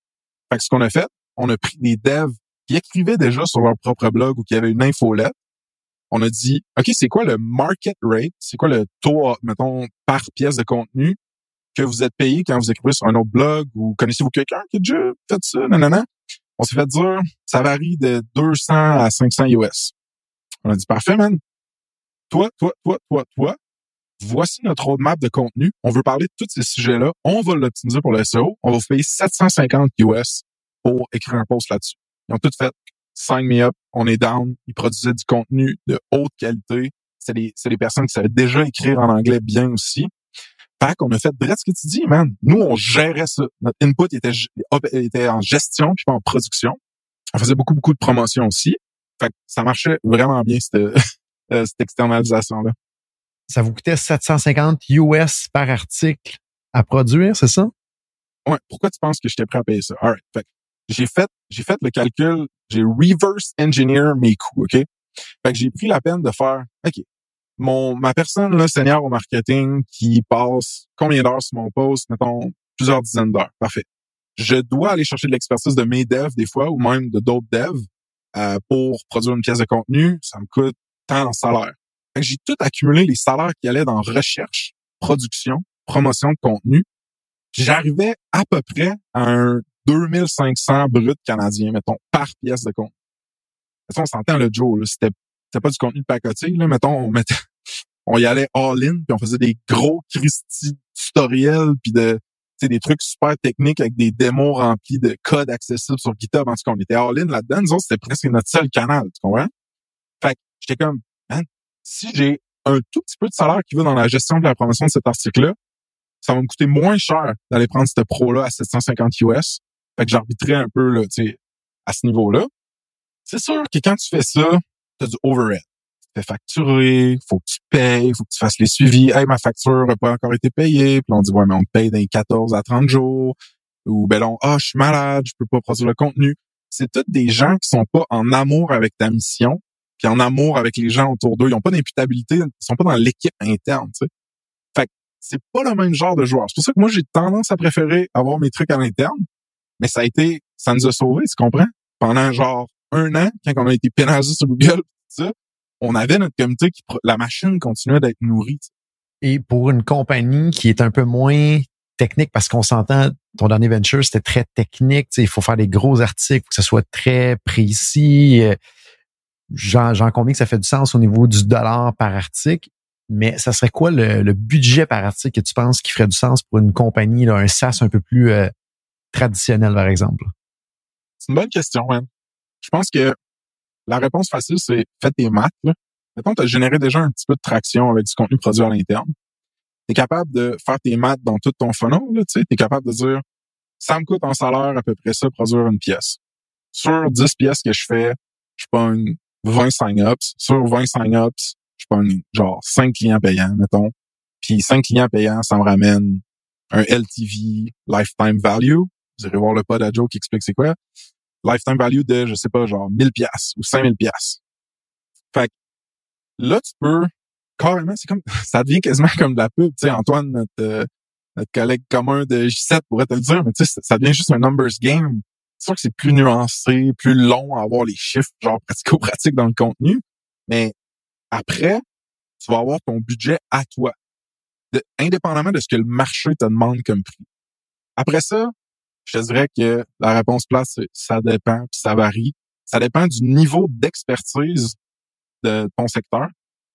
Fait que ce qu'on a fait, on a pris des devs qui écrivaient déjà sur leur propre blog ou qui avaient une infolette. On a dit, OK, c'est quoi le market rate? C'est quoi le taux, mettons, par pièce de contenu que vous êtes payé quand vous écrivez sur un autre blog ou connaissez-vous quelqu'un qui a déjà fait ça? Non. On s'est fait dire, ça varie de 200 à 500 US. On a dit, parfait, man. Toi, toi, toi, toi, toi, voici notre roadmap de contenu. On veut parler de tous ces sujets-là. On va l'optimiser pour le SEO. On va vous payer 750 US pour écrire un post là-dessus. Ils ont tout fait. Sign me up. On est down. Ils produisaient du contenu de haute qualité. C'est des, c'est des personnes qui savaient déjà écrire en anglais bien aussi. Fait qu'on a fait direct ce que tu dis, man. Nous, on gérait ça. Notre input était, était en gestion puis pas en production. On faisait beaucoup, beaucoup de promotion aussi. Fait que ça marchait vraiment bien, cette, <laughs> cette externalisation-là. Ça vous coûtait 750 US par article à produire, c'est ça? Ouais. Pourquoi tu penses que j'étais prêt à payer ça? All right. Fait j'ai fait, j'ai fait le calcul, j'ai reverse engineer mes coûts, OK? Fait que j'ai pris la peine de faire, OK, mon, ma personne, là, senior au marketing, qui passe combien d'heures sur mon poste, mettons, plusieurs dizaines d'heures. Parfait. Je dois aller chercher de l'expertise de mes devs, des fois, ou même de d'autres devs, euh, pour produire une pièce de contenu. Ça me coûte tant en salaire. J'ai tout accumulé les salaires qui allaient dans recherche, production, promotion de contenu. J'arrivais à peu près à un 2500 brut canadiens, mettons, par pièce de contenu. on s'entend le Joe, c'était, c'était pas du contenu de pacotille, là, mettons, on mettait, <laughs> on y allait all-in, puis on faisait des gros Christy tutoriels, puis de, des trucs super techniques avec des démos remplis de codes accessibles sur GitHub. En tout cas, on était all-in là-dedans. Nous autres, c'était presque notre seul canal, tu comprends? Fait que j'étais comme, man, si j'ai un tout petit peu de salaire qui va dans la gestion de la promotion de cet article-là, ça va me coûter moins cher d'aller prendre cette pro-là à 750 US. Fait que j'arbitrais un peu là, à ce niveau-là. C'est sûr que quand tu fais ça, tu as du overhead. Tu fais facturer, faut que tu payes, faut que tu fasses les suivis. Hey, ma facture n'a pas encore été payée. Puis on dit, ouais, mais on te paye dans les 14 à 30 jours. Ou ben non, ah, je suis malade, je peux pas produire le contenu. C'est tous des gens qui sont pas en amour avec ta mission, puis en amour avec les gens autour d'eux. Ils ont pas d'imputabilité, ils sont pas dans l'équipe interne, tu. Fait que c'est pas le même genre de joueur. C'est pour ça que moi, j'ai tendance à préférer avoir mes trucs à l'interne. Mais ça a été, ça nous a sauvés, tu comprends? Pendant genre un an, quand on a été pénalisé sur Google, ça, on avait notre comité qui, la machine continuait d'être nourrie. Et pour une compagnie qui est un peu moins technique, parce qu'on s'entend, ton dernier venture, c'était très technique, il faut faire des gros articles, que ce soit très précis. Euh, j'en conviens que ça fait du sens au niveau du dollar par article, mais ça serait quoi le, budget par article que tu penses qui ferait du sens pour une compagnie, là, un SaaS un peu plus euh, traditionnel, par exemple? C'est une bonne question, man. Je pense que la réponse facile, c'est faites tes maths. Là. Mettons, tu as généré déjà un petit peu de traction avec du contenu produit à l'interne. Tu es capable de faire tes maths dans tout ton funnel. Tu es capable de dire, ça me coûte en salaire à peu près ça produire une pièce. Sur 10 pièces que je fais, je pogne 20 sign-ups. Sur 20 sign-ups, je pogne genre 5 clients payants, mettons. Puis 5 clients payants, ça me ramène un LTV, Lifetime Value. Vous irez voir le pod à Joe qui explique c'est quoi. Lifetime Value de, je sais pas, genre 1000 pièces ou 5000 pièces. Fait que là, tu peux carrément, c'est comme, <laughs> ça devient quasiment comme de la pub. Tu sais, Antoine, notre, euh, notre collègue commun de J7 pourrait te le dire, mais tu sais, ça devient juste un numbers game. C'est sûr que c'est plus nuancé, plus long à avoir les chiffres, genre pratico-pratique dans le contenu. Mais après, tu vas avoir ton budget à toi indépendamment de ce que le marché te demande comme prix. Après ça, je dirais que la réponse place, ça dépend, puis ça varie. Ça dépend du niveau d'expertise de ton secteur.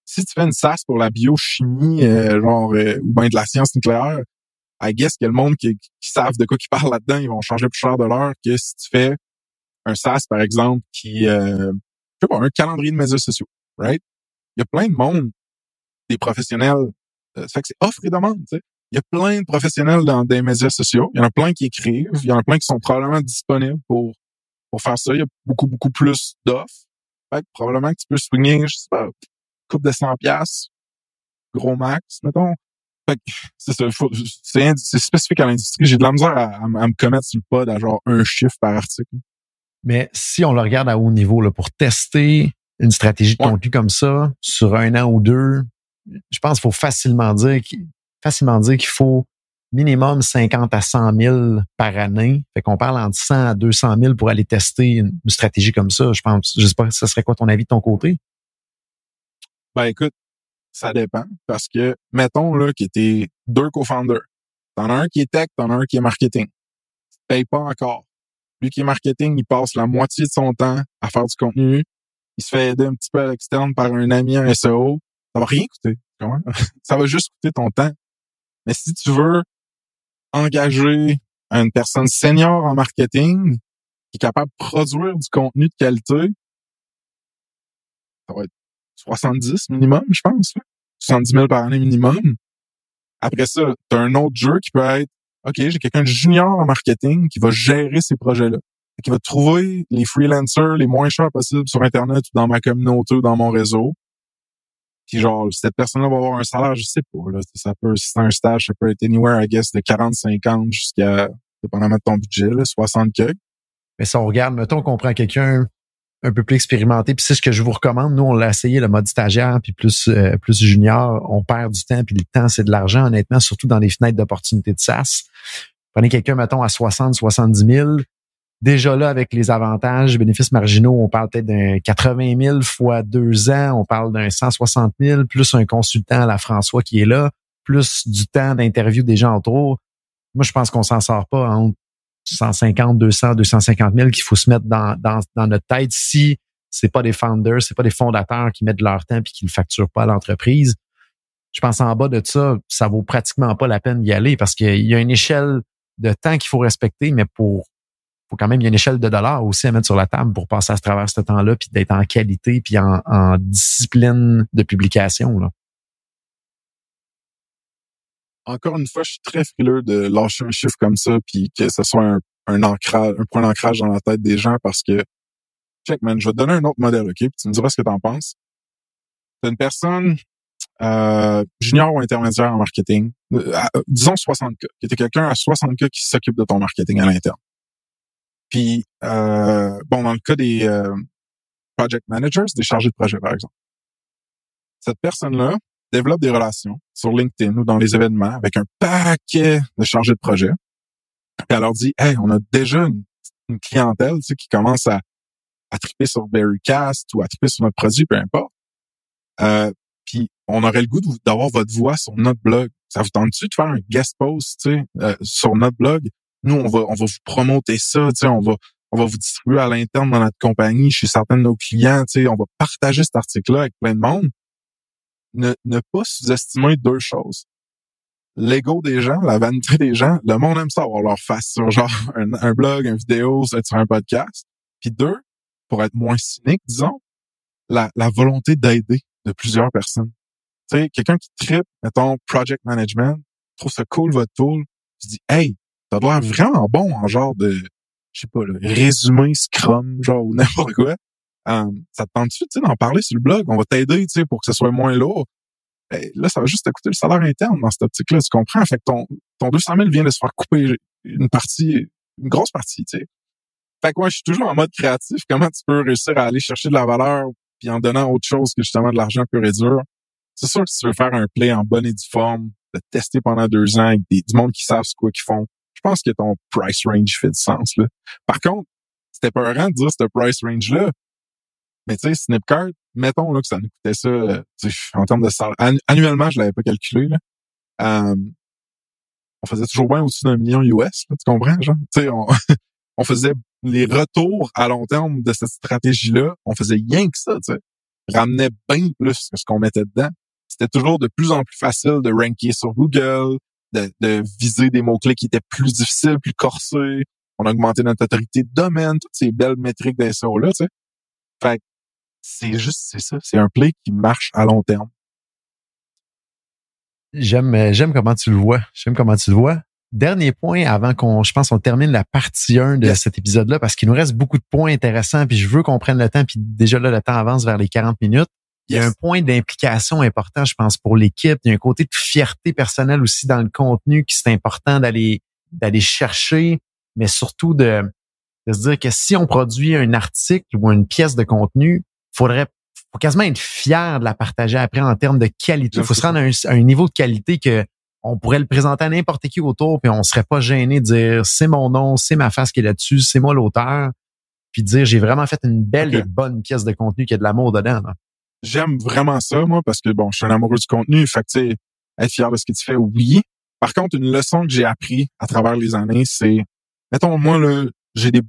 Si tu fais une SAS pour la biochimie, euh, genre euh, ou bien de la science nucléaire, I guess que le monde qui, qui savent de quoi qui parle là-dedans, ils vont changer plus cher de l'heure que si tu fais un SaaS, par exemple, qui, euh, je sais pas, un calendrier de médias sociaux, right? Il y a plein de monde, des professionnels, euh, ça fait que c'est offre et demande, tu sais. Il y a plein de professionnels dans des médias sociaux. Il y en a plein qui écrivent. Il y en a plein qui sont probablement disponibles pour, pour faire ça. Il y a beaucoup, beaucoup plus d'offres. Fait que probablement que tu peux swinger, je sais pas, coupe de 100 pièces gros max, mettons. Fait que c'est ça, c'est spécifique à l'industrie. J'ai de la misère à, à, me commettre sur le pod à genre un chiffre par article. Mais si on le regarde à haut niveau, là, pour tester une stratégie de contenu comme ça sur un an ou deux, je pense qu'il faut facilement dire qu'il facilement dire qu'il faut minimum 50 à 100 000 par année. Fait qu'on parle entre 100 à 200 000 pour aller tester une, stratégie comme ça. Je pense, je sais pas, ça serait quoi ton avis de ton côté? Ben écoute, ça dépend parce que mettons là que t'es deux co-founders. T'en as un qui est tech, t'en as un qui est marketing. Tu payes pas encore. Lui qui est marketing, il passe la moitié de son temps à faire du contenu. Il se fait aider un petit peu à l'externe par un ami un SEO. Ça va rien coûter. <laughs> ça va juste coûter ton temps. Mais si tu veux engager une personne senior en marketing qui est capable de produire du contenu de qualité, ça va être 70 minimum, je pense. 70 000 par année minimum. Après ça, tu as un autre jeu qui peut être, OK, j'ai quelqu'un de junior en marketing qui va gérer ces projets-là. Qui va trouver les freelancers les moins chers possibles sur Internet ou dans ma communauté ou dans mon réseau. Puis genre, cette personne-là va avoir un salaire, je sais pas, là. Ça peut, si c'est un stage, ça peut être anywhere, I guess, de 40, 50 jusqu'à, dépendamment de ton budget, là, 60 que. Mais si on regarde, mettons qu'on prend quelqu'un un peu plus expérimenté. Puis c'est ce que je vous recommande. Nous, on l'a essayé, le mode stagiaire, puis plus, euh, plus junior. On perd du temps, puis le temps, c'est de l'argent, honnêtement, surtout dans les fenêtres d'opportunité de SaaS. Prenez quelqu'un, mettons, à 60, 70 000. Déjà là, avec les avantages, bénéfices marginaux, on parle peut-être d'un 80 000 fois deux ans. On parle d'un 160 000, plus un consultant à la François qui est là, plus du temps d'interview des gens autour. Moi, je pense qu'on s'en sort pas entre 150, 200, 250 000 qu'il faut se mettre dans, dans, dans notre tête si c'est pas des founders, c'est pas des fondateurs qui mettent leur temps puis qui le facturent pas à l'entreprise. Je pense en bas de ça, ça vaut pratiquement pas la peine d'y aller parce qu'il y a une échelle de temps qu'il faut respecter, mais pour quand même il y a une échelle de dollars aussi à mettre sur la table pour passer à travers ce temps-là puis d'être en qualité puis en, discipline de publication. Encore une fois, je suis très frileux de lâcher un chiffre comme ça, puis que ce soit un, ancrage, un point d'ancrage dans la tête des gens, parce que, check, man, je vais te donner un autre modèle, OK? Puis tu me diras ce que tu en penses. C'est une personne euh, junior ou intermédiaire en marketing, euh, disons 60 k qui était quelqu'un à 60 k qui s'occupe de ton marketing à l'interne. Puis, euh, bon, dans le cas des euh, project managers, des chargés de projet, par exemple, cette personne-là, développe des relations sur LinkedIn ou dans les événements avec un paquet de chargés de projet. Puis elle leur dit, hey, on a déjà une, clientèle tu sais, qui commence à, triper sur Berrycast ou à triper sur notre produit, peu importe. Euh, puis on aurait le goût d'avoir votre voix sur notre blog. Ça vous tente-tu de faire un guest post tu sais, euh, sur notre blog? Nous, on va, on va vous promoter ça, tu sais, on va, on va vous distribuer à l'interne dans notre compagnie, chez certains de nos clients, tu sais, on va partager cet article-là avec plein de monde ne, ne pas sous-estimer deux choses. L'ego des gens, la vanité des gens, le monde aime ça avoir leur face sur genre <laughs> un, blog, une vidéo, sur un podcast. Puis deux, pour être moins cynique, disons, la, la volonté d'aider de plusieurs personnes. Tu sais, quelqu'un qui tripe, mettons, project management, trouve ça cool votre tool, tu dis, hey, ça doit être vraiment bon en genre de, je sais pas, le résumé Scrum, genre ou n'importe quoi. Euh, ça te tente-tu d'en parler sur le blog? On va t'aider pour que ce soit moins lourd. Ben, là, ça va juste te coûter le salaire interne dans cette optique-là, tu comprends? Fait que ton, ton 200 000 vient de se faire couper une partie, une grosse partie, tu sais. Fait que moi, je suis toujours en mode créatif. Comment tu peux réussir à aller chercher de la valeur puis en donnant autre chose que justement de l'argent pur et dur? C'est sûr que si tu veux faire un play en bonne et due forme, de tester pendant deux ans avec des, du monde qui savent ce qu'ils font, je pense que ton price range fait du sens, là. Par contre, c'était pas de dire ce price range-là, mais tu sais, Snipcart, mettons là, que ça nous coûtait ça euh, en termes de salaire. annuellement, je l'avais pas calculé. Là. Euh, on faisait toujours bien au-dessus d'un million US, là, tu comprends, genre? Tu sais, on, <laughs> on faisait les retours à long terme de cette stratégie-là, on faisait rien que ça, tu sais. Ramenait bien plus que ce qu'on mettait dedans. C'était toujours de plus en plus facile de ranker sur Google, de, de viser des mots-clés qui étaient plus difficiles, plus corsés, on a augmenté notre autorité de domaine, toutes ces belles métriques d'SEO-là, tu sais. Fait c'est juste, c'est ça. C'est un play qui marche à long terme. J'aime, euh, j'aime comment tu le vois. J'aime comment tu le vois. Dernier point avant qu'on, je pense, on termine la partie 1 de cet épisode-là parce qu'il nous reste beaucoup de points intéressants puis je veux qu'on prenne le temps puis déjà là, le temps avance vers les 40 minutes. Il y a un point d'implication important, je pense, pour l'équipe. Il y a un côté de fierté personnelle aussi dans le contenu qui c'est important d'aller, d'aller chercher, mais surtout de, de se dire que si on produit un article ou une pièce de contenu, faudrait faut quasiment être fier de la partager après en termes de qualité. Il faut se rendre à un, niveau de qualité que on pourrait le présenter à n'importe qui autour, puis on serait pas gêné de dire c'est mon nom, c'est ma face qui est là-dessus, c'est moi l'auteur, puis dire j'ai vraiment fait une belle et bonne pièce de contenu qui a de l'amour dedans. J'aime vraiment ça, moi, parce que bon, je suis un amoureux du contenu. Fait que tu sais, être fier de ce que tu fais, oui. Par contre, une leçon que j'ai appris à travers les années, c'est mettons, moi, là, j'ai des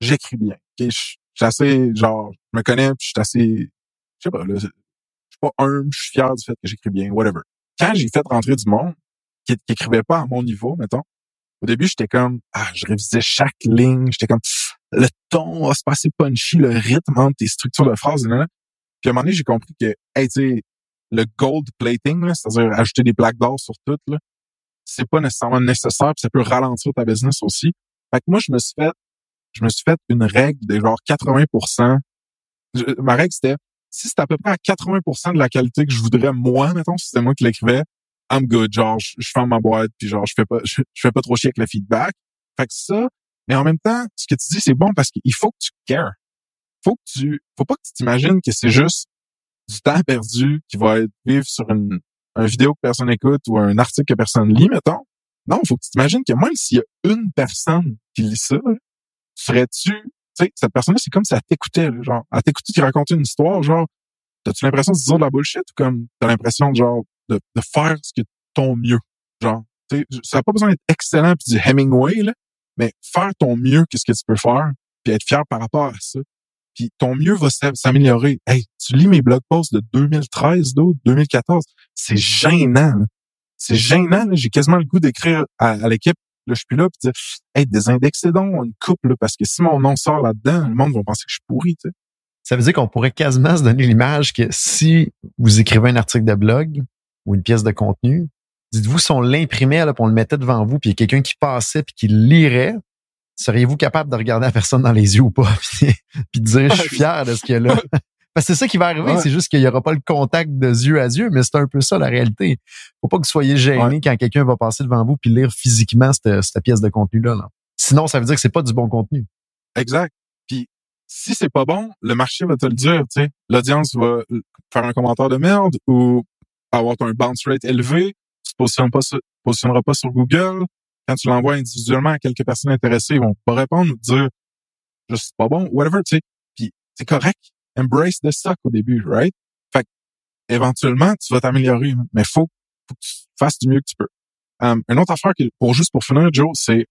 j'écris bien. Je suis assez, genre, je me connais, puis je suis assez je sais pas, là, je suis pas humble, je suis fier du fait que j'écris bien, whatever. Quand j'ai fait rentrer du monde qui, qui écrivait pas à mon niveau, mettons, au début, j'étais comme, ah, je révisais chaque ligne, j'étais comme, le ton va se passer punchy, le rythme entre tes structures de phrases, là, Puis à un moment donné, j'ai compris que, hey, tu sais, le gold plating, c'est-à-dire ajouter des black doors sur tout, là, c'est pas nécessairement nécessaire, puis ça peut ralentir ta business aussi. Fait que moi, je me suis fait, je me suis fait une règle de genre 80% Ma règle, c'était si c'est à peu près à 80% de la qualité que je voudrais moi, mettons, si c'était moi qui l'écrivais, I'm good. Genre, je, je ferme ma boîte, puis genre, je fais pas, je, fais pas trop chier avec le feedback. Fait que ça, mais en même temps, ce que tu dis, c'est bon parce qu'il faut que tu cares. Faut que tu, faut pas que tu t'imagines que c'est juste du temps perdu qui va être vivre sur une, une vidéo que personne écoute ou un article que personne lit, mettons. Non, faut que tu t'imagines que même s'il y a une personne qui lit ça, serais-tu sais, cette personne-là, c'est comme si elle t'écoutait, genre, elle t'écoutait tu racontais une histoire, genre, t'as-tu l'impression de dire de la bullshit ou comme t'as l'impression, genre, de, de faire ce que ton mieux, genre, tu sais, ça n'a pas besoin d'être excellent puis du Hemingway, là, mais faire ton mieux, qu'est-ce que tu peux faire, puis être fier par rapport à ça. Puis ton mieux va s'améliorer. Hey, tu lis mes blog posts de 2013, d'autres, 2014, c'est gênant. C'est gênant. J'ai quasiment le goût d'écrire à l'équipe Là, je suis là, puis dire, hey, désindexez donc une coupe, là, parce que si mon nom sort là-dedans, le monde va penser que je suis pourri. Ça veut dire qu'on pourrait quasiment se donner l'image que si vous écrivez un article de blog ou une pièce de contenu, dites-vous si on l'imprimait, là, puis on le mettait devant vous, puis il y a quelqu'un qui passait puis qui lirait, seriez-vous capable de regarder la personne dans les yeux ou pas, <laughs> puis, puis de dire, je suis fier de ce qu'il y a là. <laughs> c'est ça qui va arriver, c'est juste qu'il n'y aura pas le contact de yeux à yeux, mais c'est un peu ça la réalité. Faut pas que vous soyez gêné quand quelqu'un va passer devant vous puis lire physiquement cette, pièce de contenu-là. Sinon, ça veut dire que c'est pas du bon contenu. Exact. Puis si c'est pas bon, le marché va te le dire, tu sais. L'audience va faire un commentaire de merde ou avoir un bounce rate élevé, tu te pas positionneras pas sur Google. Quand tu l'envoies individuellement à quelques personnes intéressées, ils vont pas répondre ou dire je suis pas bon, whatever, tu sais. Puis c'est correct embrace the suck au début, right? Fait que, éventuellement, tu vas t'améliorer, mais faut, faut que tu fasses du mieux que tu peux. Um, une autre affaire pour juste pour finir, Joe, c'est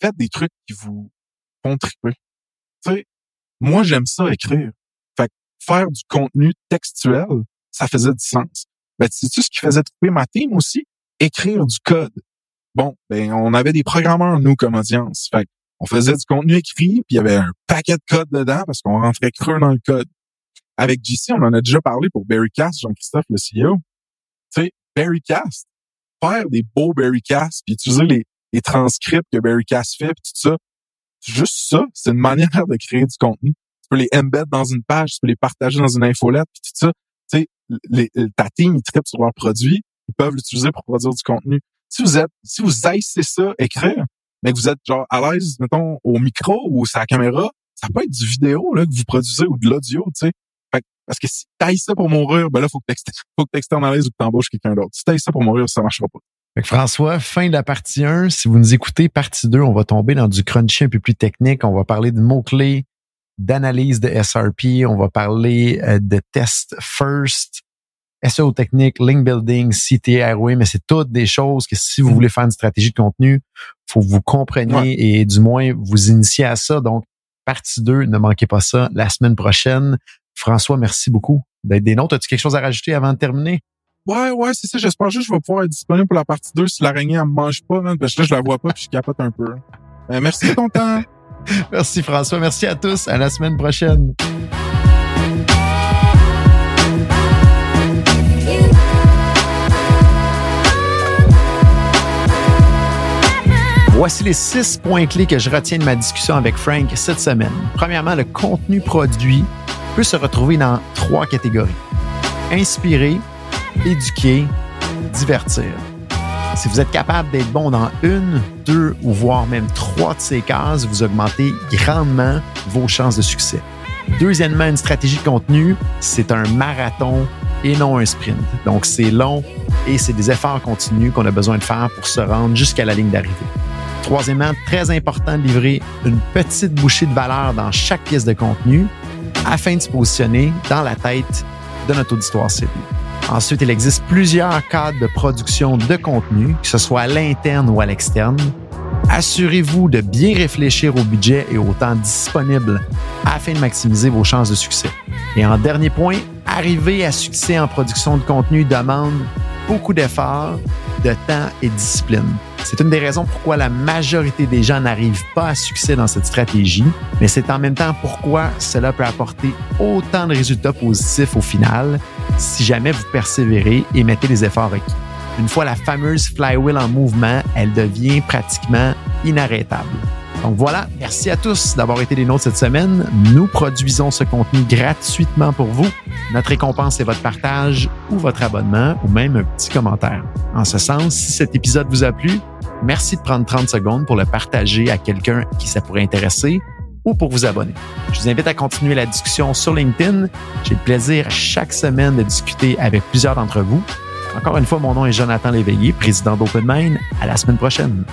faites des trucs qui vous font triper. Tu sais, moi, j'aime ça écrire. Fait que faire du contenu textuel, ça faisait du sens. Ben, sais-tu ce qui faisait triper ma team aussi? Écrire du code. Bon, ben, on avait des programmeurs, nous, comme audience. Fait on faisait du contenu écrit, puis il y avait un paquet de code dedans parce qu'on rentrait creux dans le code. Avec JC, on en a déjà parlé pour Berrycast, Jean-Christophe, le CEO. Tu sais, Berrycast, faire des beaux Berrycast, puis utiliser les, les transcripts que Berrycast fait, puis tout ça, juste ça, c'est une manière de créer du contenu. Tu peux les embed dans une page, tu peux les partager dans une infolette, puis tout ça. Tu sais, les, ta team, ils traitent sur leurs produits, ils peuvent l'utiliser pour produire du contenu. Si vous êtes, si vous haïssez ça, écrire, mais que vous êtes genre à l'aise, mettons, au micro ou à la caméra, ça peut être du vidéo là, que vous produisez ou de l'audio, tu sais. Parce que si t'ailles ça pour mourir, ben là, faut que <laughs> faut que ou que t'embauches quelqu'un d'autre. Si t'ailles ça pour mourir, ça marchera pas. Fait François, fin de la partie 1. Si vous nous écoutez, partie 2, on va tomber dans du crunchy un peu plus technique. On va parler de mots-clés, d'analyse de SRP. On va parler euh, de test first. SEO technique, link building, CTA, ROI, mais c'est toutes des choses que si vous mm. voulez faire une stratégie de contenu, faut que vous compreniez et du moins vous initier à ça. Donc, partie 2, ne manquez pas ça la semaine prochaine. François, merci beaucoup d'être des nôtres. As-tu quelque chose à rajouter avant de terminer? Ouais, ouais, c'est ça. J'espère juste que je vais pouvoir être disponible pour la partie 2 si l'araignée, elle me mange pas, parce que là, je la vois pas puis je capote un peu. Ben, merci de ton temps. <laughs> Merci François. Merci à tous. À la semaine prochaine. Voici les six points clés que je retiens de ma discussion avec Frank cette semaine. Premièrement, le contenu produit peut se retrouver dans trois catégories. Inspirer, éduquer, divertir. Si vous êtes capable d'être bon dans une, deux ou voire même trois de ces cases, vous augmentez grandement vos chances de succès. Deuxièmement, une stratégie de contenu, c'est un marathon et non un sprint. Donc, c'est long et c'est des efforts continus qu'on a besoin de faire pour se rendre jusqu'à la ligne d'arrivée. Troisièmement, très important de livrer une petite bouchée de valeur dans chaque pièce de contenu afin de se positionner dans la tête de notre auditoire cible. Ensuite, il existe plusieurs cadres de production de contenu, que ce soit à l'interne ou à l'externe. Assurez-vous de bien réfléchir au budget et au temps disponible afin de maximiser vos chances de succès. Et en dernier point, arriver à succès en production de contenu demande beaucoup d'efforts, de temps et de discipline. C'est une des raisons pourquoi la majorité des gens n'arrivent pas à succès dans cette stratégie, mais c'est en même temps pourquoi cela peut apporter autant de résultats positifs au final si jamais vous persévérez et mettez les efforts requis. Une fois la fameuse flywheel en mouvement, elle devient pratiquement inarrêtable. Donc voilà, merci à tous d'avoir été des nôtres cette semaine. Nous produisons ce contenu gratuitement pour vous. Notre récompense est votre partage ou votre abonnement ou même un petit commentaire. En ce sens, si cet épisode vous a plu, merci de prendre 30 secondes pour le partager à quelqu'un qui ça pourrait intéresser ou pour vous abonner. Je vous invite à continuer la discussion sur LinkedIn. J'ai le plaisir chaque semaine de discuter avec plusieurs d'entre vous. Encore une fois, mon nom est Jonathan Léveillé, président d'OpenMind. À la semaine prochaine.